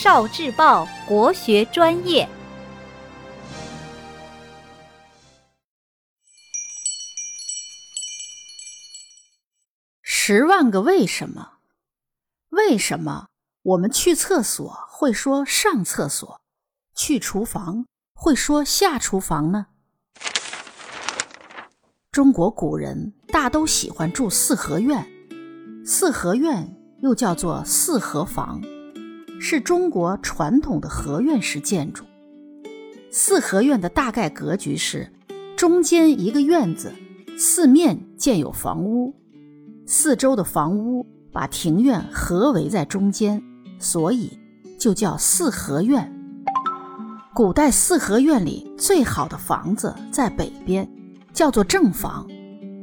少智报国学专业。十万个为什么？为什么我们去厕所会说上厕所，去厨房会说下厨房呢？中国古人大都喜欢住四合院，四合院又叫做四合房，是中国传统的合院式建筑。四合院的大概格局是：中间一个院子，四面建有房屋，四周的房屋把庭院合围在中间，所以就叫四合院。古代四合院里最好的房子在北边。叫做正房，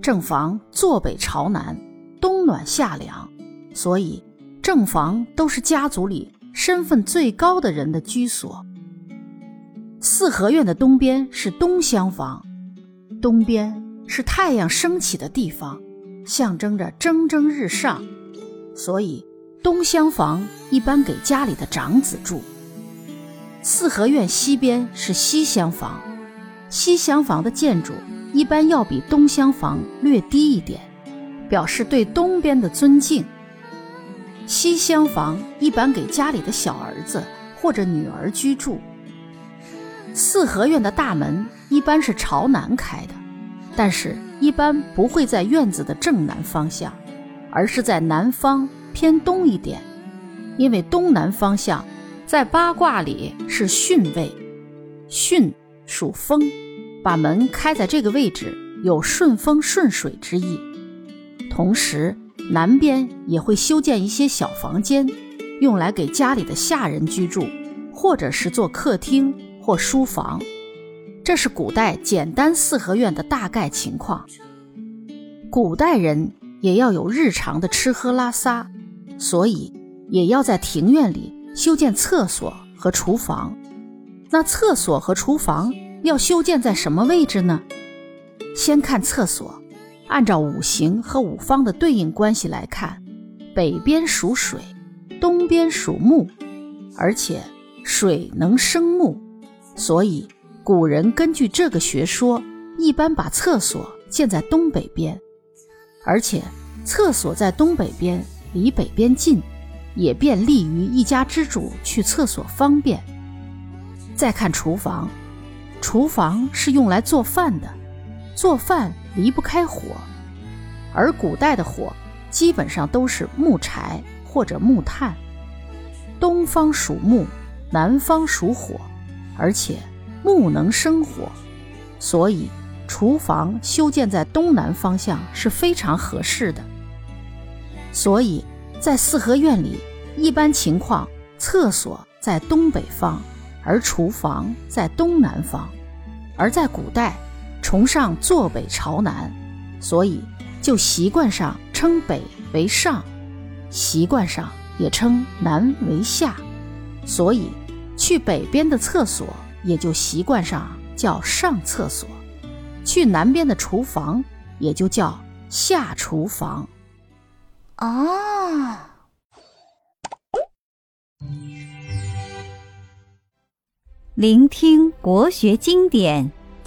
正房坐北朝南，冬暖夏凉，所以正房都是家族里身份最高的人的居所。四合院的东边是东厢房，东边是太阳升起的地方，象征着蒸蒸日上，所以东厢房一般给家里的长子住。四合院西边是西厢房，西厢房的建筑。一般要比东厢房略低一点，表示对东边的尊敬。西厢房一般给家里的小儿子或者女儿居住。四合院的大门一般是朝南开的，但是一般不会在院子的正南方向，而是在南方偏东一点，因为东南方向在八卦里是巽位，巽属风。把门开在这个位置，有顺风顺水之意。同时，南边也会修建一些小房间，用来给家里的下人居住，或者是做客厅或书房。这是古代简单四合院的大概情况。古代人也要有日常的吃喝拉撒，所以也要在庭院里修建厕所和厨房。那厕所和厨房。要修建在什么位置呢？先看厕所，按照五行和五方的对应关系来看，北边属水，东边属木，而且水能生木，所以古人根据这个学说，一般把厕所建在东北边，而且厕所在东北边，离北边近，也便利于一家之主去厕所方便。再看厨房。厨房是用来做饭的，做饭离不开火，而古代的火基本上都是木柴或者木炭。东方属木，南方属火，而且木能生火，所以厨房修建在东南方向是非常合适的。所以在四合院里，一般情况厕所在东北方。而厨房在东南方，而在古代，崇尚坐北朝南，所以就习惯上称北为上，习惯上也称南为下，所以去北边的厕所也就习惯上叫上厕所，去南边的厨房也就叫下厨房。哦。聆听国学经典，